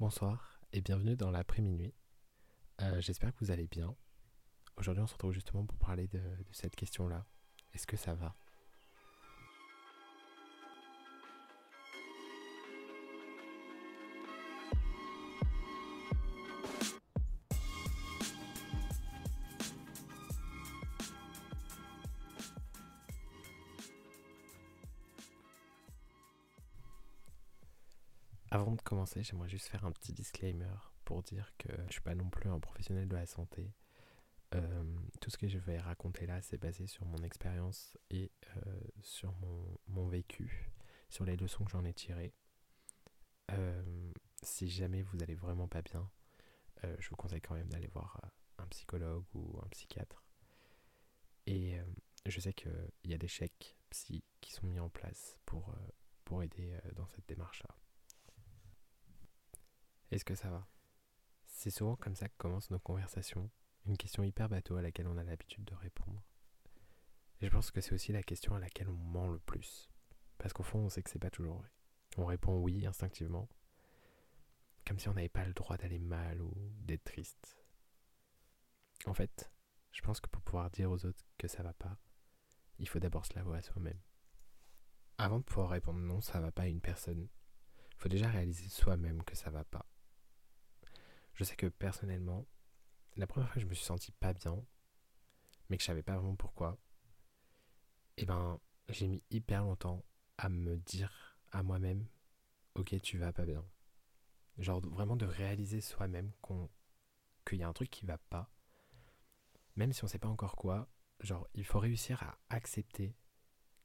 Bonsoir et bienvenue dans l'après-minuit. Euh, J'espère que vous allez bien. Aujourd'hui, on se retrouve justement pour parler de, de cette question-là. Est-ce que ça va? Avant de commencer, j'aimerais juste faire un petit disclaimer pour dire que je suis pas non plus un professionnel de la santé. Euh, tout ce que je vais raconter là, c'est basé sur mon expérience et euh, sur mon, vécu, sur les leçons que j'en ai tirées. Euh, si jamais vous allez vraiment pas bien, je vous conseille quand même d'aller voir un psychologue ou un psychiatre. Et je sais qu'il y a des chèques psy qui sont mis en place pour, pour aider dans cette démarche-là. Est-ce que ça va? C'est souvent comme ça que commencent nos conversations, une question hyper bateau à laquelle on a l'habitude de répondre. Et je pense que c'est aussi la question à laquelle on ment le plus. Parce qu'au fond, on sait que c'est pas toujours vrai. On répond oui instinctivement, comme si on n'avait pas le droit d'aller mal ou d'être triste. En fait, je pense que pour pouvoir dire aux autres que ça va pas, il faut d'abord se l'avouer à soi-même. Avant de pouvoir répondre non, ça va pas à une personne, il faut déjà réaliser soi-même que ça va pas. Je sais que personnellement, la première fois que je me suis senti pas bien, mais que je savais pas vraiment pourquoi, et ben j'ai mis hyper longtemps à me dire à moi-même, ok tu vas pas bien. Genre vraiment de réaliser soi-même qu'il y a un truc qui va pas, même si on sait pas encore quoi. Genre il faut réussir à accepter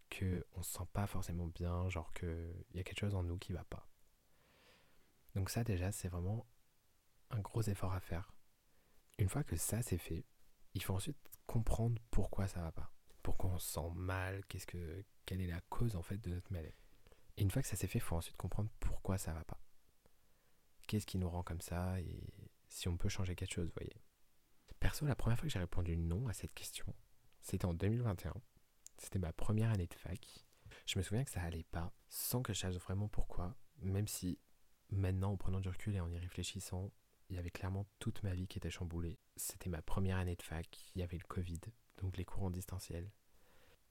que on se sent pas forcément bien, genre que il y a quelque chose en nous qui va pas. Donc ça déjà c'est vraiment un gros effort à faire. Une fois que ça c'est fait, il faut ensuite comprendre pourquoi ça va pas. Pourquoi on se sent mal, qu'est-ce que, quelle est la cause en fait de notre malaise. Et une fois que ça s'est fait, il faut ensuite comprendre pourquoi ça va pas. Qu'est-ce qui nous rend comme ça et si on peut changer quelque chose, vous voyez. Perso, la première fois que j'ai répondu non à cette question, c'était en 2021. C'était ma première année de fac. Je me souviens que ça allait pas, sans que je sache vraiment pourquoi, même si maintenant, en prenant du recul et en y réfléchissant, il y avait clairement toute ma vie qui était chamboulée. C'était ma première année de fac, il y avait le Covid, donc les cours en distanciel.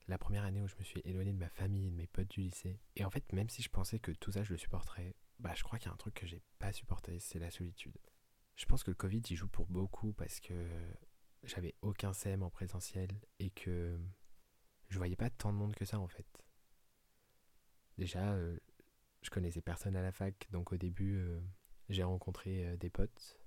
La première année où je me suis éloigné de ma famille et de mes potes du lycée. Et en fait, même si je pensais que tout ça je le supporterais, bah je crois qu'il y a un truc que j'ai pas supporté, c'est la solitude. Je pense que le Covid y joue pour beaucoup parce que j'avais aucun CM en présentiel et que je voyais pas tant de monde que ça en fait. Déjà, euh, je connaissais personne à la fac, donc au début, euh, j'ai rencontré euh, des potes,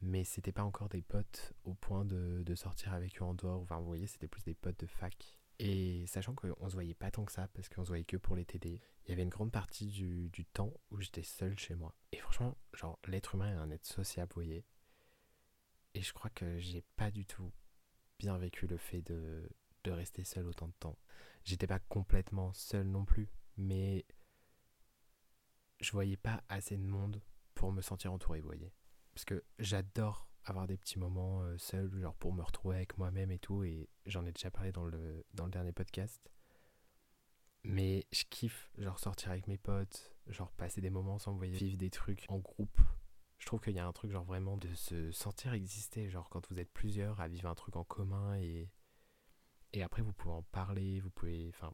mais c'était pas encore des potes au point de, de, sortir avec eux en dehors. Enfin, vous voyez, c'était plus des potes de fac. Et sachant qu'on se voyait pas tant que ça, parce qu'on se voyait que pour les TD, il y avait une grande partie du, du temps où j'étais seul chez moi. Et franchement, genre, l'être humain est un être sociable, vous voyez. Et je crois que j'ai pas du tout bien vécu le fait de, de rester seul autant de temps. J'étais pas complètement seul non plus, mais je voyais pas assez de monde pour me sentir entouré, vous voyez. Parce que j'adore avoir des petits moments euh, seuls, genre pour me retrouver avec moi-même et tout, et j'en ai déjà parlé dans le, dans le dernier podcast. Mais je kiffe, genre sortir avec mes potes, genre passer des moments sans voyer, vivre des trucs en groupe. Je trouve qu'il y a un truc genre vraiment de se sentir exister, genre quand vous êtes plusieurs à vivre un truc en commun et, et après vous pouvez en parler, vous pouvez... Enfin,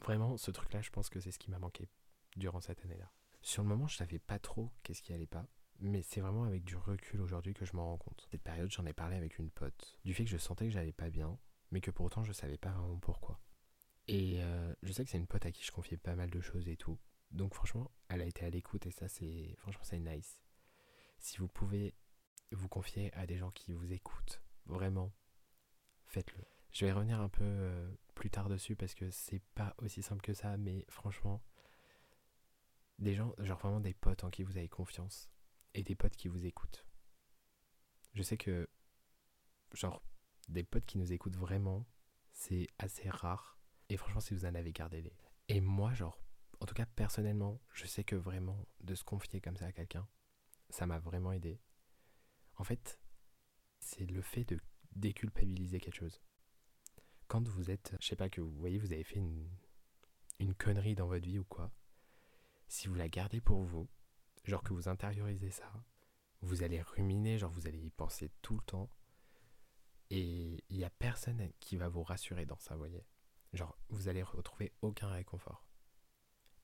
vraiment ce truc-là, je pense que c'est ce qui m'a manqué durant cette année-là. Sur le moment, je savais pas trop qu'est-ce qui allait pas. Mais c'est vraiment avec du recul aujourd'hui que je m'en rends compte. Cette période, j'en ai parlé avec une pote. Du fait que je sentais que j'allais pas bien, mais que pourtant je savais pas vraiment pourquoi. Et euh, je sais que c'est une pote à qui je confiais pas mal de choses et tout. Donc franchement, elle a été à l'écoute et ça c'est franchement c'est nice. Si vous pouvez vous confier à des gens qui vous écoutent, vraiment, faites-le. Je vais revenir un peu euh, plus tard dessus parce que c'est pas aussi simple que ça, mais franchement, des gens, genre vraiment des potes en qui vous avez confiance et des potes qui vous écoutent. Je sais que, genre, des potes qui nous écoutent vraiment, c'est assez rare. Et franchement, si vous en avez, gardez-les. Et moi, genre, en tout cas, personnellement, je sais que vraiment, de se confier comme ça à quelqu'un, ça m'a vraiment aidé. En fait, c'est le fait de déculpabiliser quelque chose. Quand vous êtes, je sais pas, que vous voyez, vous avez fait une, une connerie dans votre vie ou quoi, si vous la gardez pour vous, Genre que vous intériorisez ça, vous allez ruminer, genre vous allez y penser tout le temps. Et il n'y a personne qui va vous rassurer dans ça, voyez. Genre, vous allez retrouver aucun réconfort.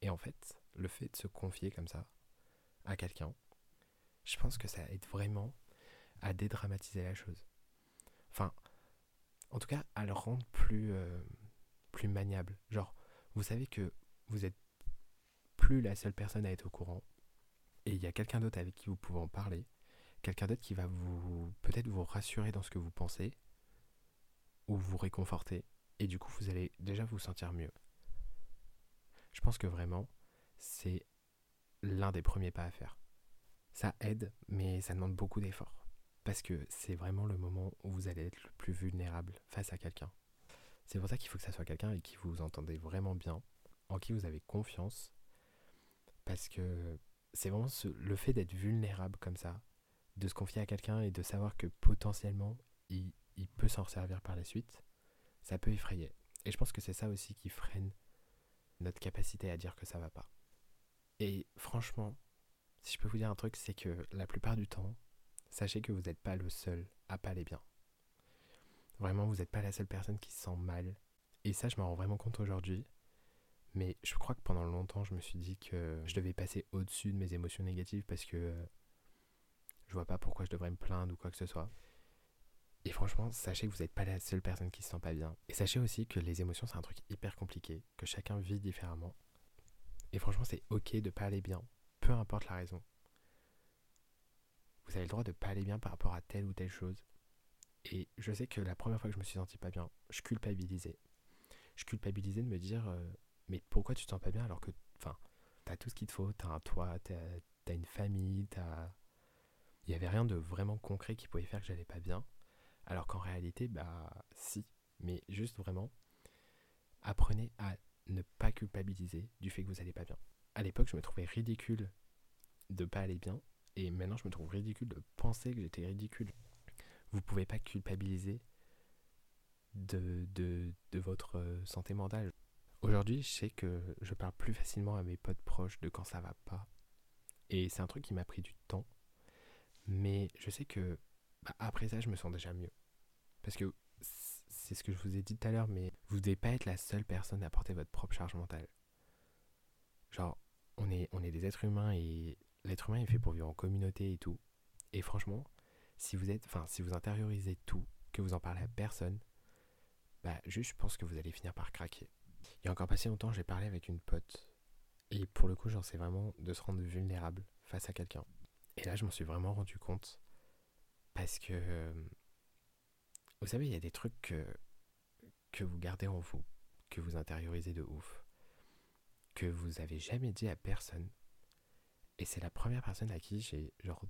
Et en fait, le fait de se confier comme ça à quelqu'un, je pense que ça aide vraiment à dédramatiser la chose. Enfin, en tout cas, à le rendre plus, euh, plus maniable. Genre, vous savez que vous êtes plus la seule personne à être au courant. Et il y a quelqu'un d'autre avec qui vous pouvez en parler. Quelqu'un d'autre qui va vous peut-être vous rassurer dans ce que vous pensez. Ou vous réconforter. Et du coup, vous allez déjà vous sentir mieux. Je pense que vraiment, c'est l'un des premiers pas à faire. Ça aide, mais ça demande beaucoup d'efforts. Parce que c'est vraiment le moment où vous allez être le plus vulnérable face à quelqu'un. C'est pour ça qu'il faut que ça soit quelqu'un avec qui vous entendez vraiment bien, en qui vous avez confiance. Parce que c'est vraiment le fait d'être vulnérable comme ça, de se confier à quelqu'un et de savoir que potentiellement il, peut s'en servir par la suite, ça peut effrayer. Et je pense que c'est ça aussi qui freine notre capacité à dire que ça va pas. Et franchement, si je peux vous dire un truc, c'est que la plupart du temps, sachez que vous n'êtes pas le seul à pas aller bien. Vraiment, vous n'êtes pas la seule personne qui se sent mal. Et ça, je m'en rends vraiment compte aujourd'hui. Mais je crois que pendant longtemps, je me suis dit que je devais passer au-dessus de mes émotions négatives parce que je vois pas pourquoi je devrais me plaindre ou quoi que ce soit. Et franchement, sachez que vous n'êtes pas la seule personne qui se sent pas bien. Et sachez aussi que les émotions, c'est un truc hyper compliqué, que chacun vit différemment. Et franchement, c'est ok de pas aller bien, peu importe la raison. Vous avez le droit de pas aller bien par rapport à telle ou telle chose. Et je sais que la première fois que je me suis senti pas bien, je culpabilisais. Je culpabilisais de me dire, euh, mais pourquoi tu te sens pas bien alors que, enfin, t'as tout ce qu'il te faut, t'as un toit, t'as as une famille, t'as. Il n'y avait rien de vraiment concret qui pouvait faire que j'allais pas bien. Alors qu'en réalité, bah si, mais juste vraiment, apprenez à ne pas culpabiliser du fait que vous n'allez pas bien. À l'époque, je me trouvais ridicule de pas aller bien, et maintenant je me trouve ridicule de penser que j'étais ridicule. Vous pouvez pas culpabiliser de, de, de votre euh, santé mentale. Aujourd'hui, je sais que je parle plus facilement à mes potes proches de quand ça va pas. Et c'est un truc qui m'a pris du temps. Mais je sais que bah, après ça, je me sens déjà mieux. Parce que c'est ce que je vous ai dit tout à l'heure, mais vous ne devez pas être la seule personne à porter votre propre charge mentale. Genre, on est, on est des êtres humains et l'être humain est fait pour vivre en communauté et tout. Et franchement, si vous êtes, enfin, si vous intériorisez tout, que vous en parlez à personne, bah, juste, je pense que vous allez finir par craquer. Il y a encore pas si longtemps, j'ai parlé avec une pote. Et pour le coup, j'en sais vraiment de se rendre vulnérable face à quelqu'un. Et là, je m'en suis vraiment rendu compte parce que, euh, vous savez, il y a des trucs que, que vous gardez en vous, que vous intériorisez de ouf, que vous avez jamais dit à personne. Et c'est la première personne à qui j'ai genre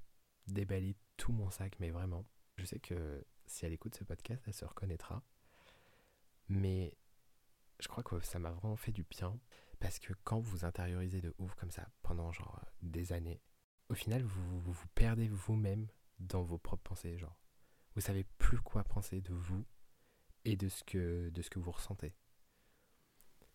déballé tout mon sac, mais vraiment. Je sais que si elle écoute ce podcast, elle se reconnaîtra. Mais je crois que ça m'a vraiment fait du bien parce que quand vous intériorisez de ouf comme ça pendant genre des années, au final vous vous, perdez vous-même dans vos propres pensées, genre. Vous savez plus quoi penser de vous et de ce que, de ce que vous ressentez.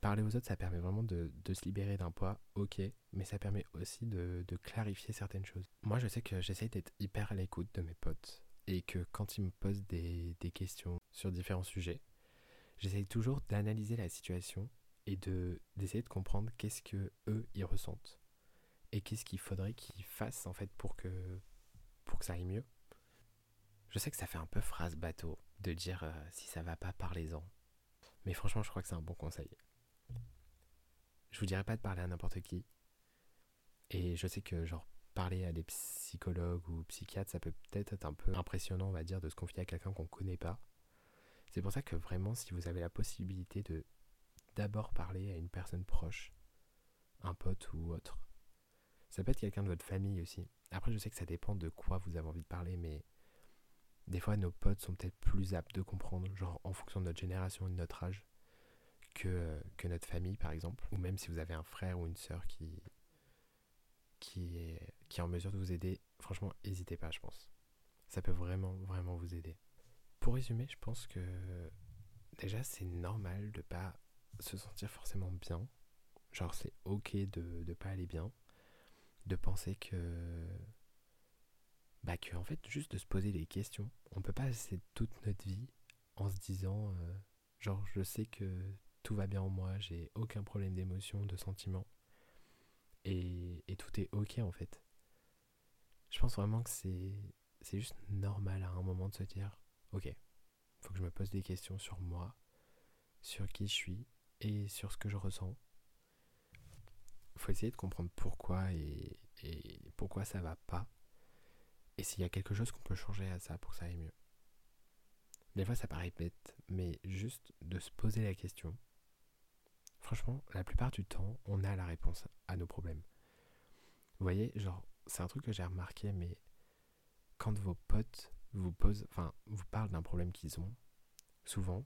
Parler aux autres, ça permet vraiment de, de se libérer d'un poids, ok, mais ça permet aussi de, de clarifier certaines choses. Moi, je sais que j'essaie d'être hyper à l'écoute de mes potes et que quand ils me posent des, des questions sur différents sujets, j'essaie toujours d'analyser la situation et de d'essayer de comprendre qu'est-ce que eux ils ressentent et qu'est-ce qu'il faudrait qu'ils fassent en fait pour que pour que ça aille mieux. Je sais que ça fait un peu phrase bateau de dire euh, si ça va pas, parlez-en. Mais franchement, je crois que c'est un bon conseil. Je vous dirais pas de parler à n'importe qui. Et je sais que, genre, parler à des psychologues ou psychiatres, ça peut peut-être être un peu impressionnant, on va dire, de se confier à quelqu'un qu'on connaît pas. C'est pour ça que vraiment, si vous avez la possibilité de d'abord parler à une personne proche, un pote ou autre, ça peut être quelqu'un de votre famille aussi. Après, je sais que ça dépend de quoi vous avez envie de parler, mais des fois, nos potes sont peut-être plus aptes de comprendre, genre en fonction de notre génération et de notre âge, que, notre famille, par exemple. Ou même si vous avez un frère ou une sœur qui, qui, est, qui est en mesure de vous aider, franchement, n'hésitez pas, je pense. Ça peut vraiment, vraiment vous aider. Pour résumer, je pense que déjà, c'est normal de pas se sentir forcément bien. Genre, c'est ok de ne pas aller bien. De penser que bah que en fait juste de se poser des questions. On peut pas passer toute notre vie en se disant euh, genre je sais que tout va bien en moi j'ai aucun problème d'émotion de sentiment. Et, et tout est ok en fait. Je pense vraiment que c'est c'est juste normal à un moment de se dire ok faut que je me pose des questions sur moi sur qui je suis et sur ce que je ressens faut essayer de comprendre pourquoi et, pourquoi ça va pas et s'il y a quelque chose qu'on peut changer à ça pour que ça aille mieux. Des fois ça paraît bête, mais juste de se poser la question. Franchement, la plupart du temps, on a la réponse à nos problèmes. Vous voyez, genre, c'est un truc que j'ai remarqué, mais quand vos potes vous enfin, vous parlent d'un problème qu'ils ont, souvent,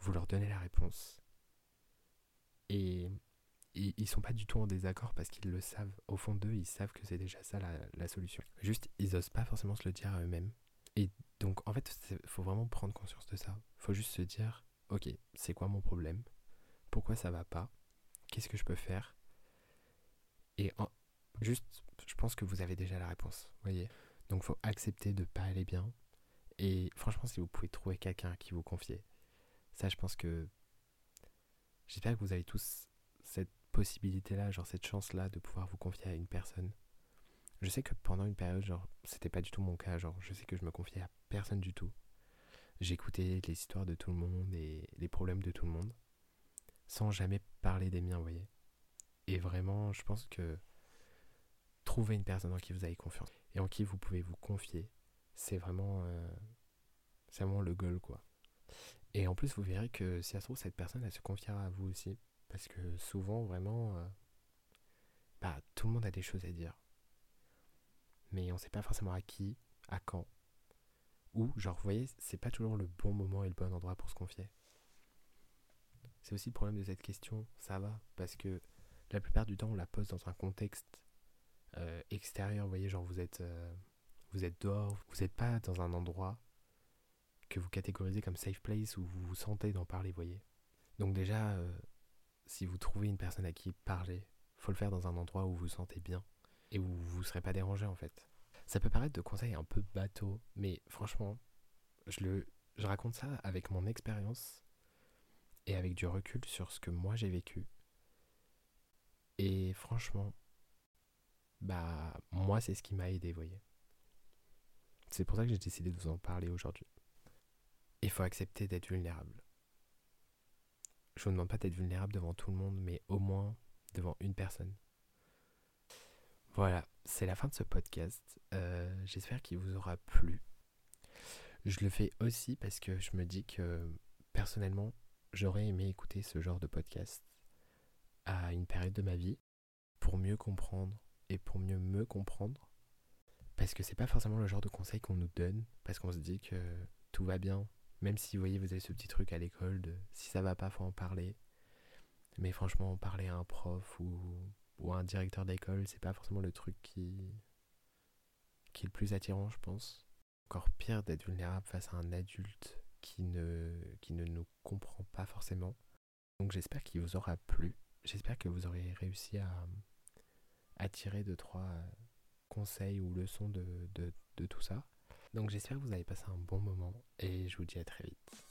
vous leur donnez la réponse. Et ils, sont pas du tout en désaccord parce qu'ils le savent. Au fond d'eux, ils savent que c'est déjà ça la, solution. Juste, ils osent pas forcément se le dire à eux-mêmes. Et donc, en fait, faut vraiment prendre conscience de ça. Faut juste se dire, ok, c'est quoi mon problème? Pourquoi ça va pas? Qu'est-ce que je peux faire? Et juste, je pense que vous avez déjà la réponse. Voyez? Donc, faut accepter de pas aller bien. Et franchement, si vous pouvez trouver quelqu'un qui vous confier, ça, je pense que j'espère que vous avez tous cette possibilité-là, genre cette chance-là de pouvoir vous confier à une personne. Je sais que pendant une période, genre, c'était pas du tout mon cas, genre, je sais que je me confiais à personne du tout. J'écoutais les histoires de tout le monde et les problèmes de tout le monde, sans jamais parler des miens, vous voyez. Et vraiment, je pense que trouver une personne en qui vous avez confiance et en qui vous pouvez vous confier, c'est vraiment, euh, c'est vraiment le goal, quoi. Et en plus, vous verrez que si ça se trouve, cette personne, elle se confiera à vous aussi. Parce que souvent, vraiment, euh, bah, tout le monde a des choses à dire. Mais on ne sait pas forcément à qui, à quand. Ou, genre, vous voyez, c'est pas toujours le bon moment et le bon endroit pour se confier. C'est aussi le problème de cette question, ça va, parce que la plupart du temps, on la pose dans un contexte euh, extérieur. Vous voyez, genre, vous êtes, euh, vous êtes dehors, vous n'êtes pas dans un endroit que vous catégorisez comme safe place où vous vous sentez d'en parler, vous voyez. Donc déjà, si vous trouvez une personne à qui parler, faut le faire dans un endroit où vous vous sentez bien et où vous ne serez pas dérangé en fait. Ça peut paraître de conseils un peu bateau, mais franchement, je, le, je raconte ça avec mon expérience et avec du recul sur ce que moi j'ai vécu. Et franchement, bah moi c'est ce qui m'a aidé, vous voyez. C'est pour ça que j'ai décidé de vous en parler aujourd'hui. Il faut accepter d'être vulnérable je vous demande pas d'être vulnérable devant tout le monde, mais au moins devant une personne. Voilà, c'est la fin de ce podcast. Euh, j'espère qu'il vous aura plu. Je le fais aussi parce que je me dis que personnellement, j'aurais aimé écouter ce genre de podcast à une période de ma vie pour mieux comprendre et pour mieux me comprendre. Parce que c'est pas forcément le genre de conseil qu'on nous donne, parce qu'on se dit que tout va bien, même si vous voyez, vous avez ce petit truc à l'école de si ça va pas, faut en parler. Mais franchement, en parler à un prof ou, ou à un directeur d'école, c'est pas forcément le truc qui, qui est le plus attirant, je pense. Encore pire d'être vulnérable face à un adulte qui ne, qui ne nous comprend pas forcément. Donc j'espère qu'il vous aura plu. J'espère que vous aurez réussi à, à tirer deux, trois conseils ou leçons de, de, de tout ça. Donc j'espère que vous avez passé un bon moment et je vous dis à très vite.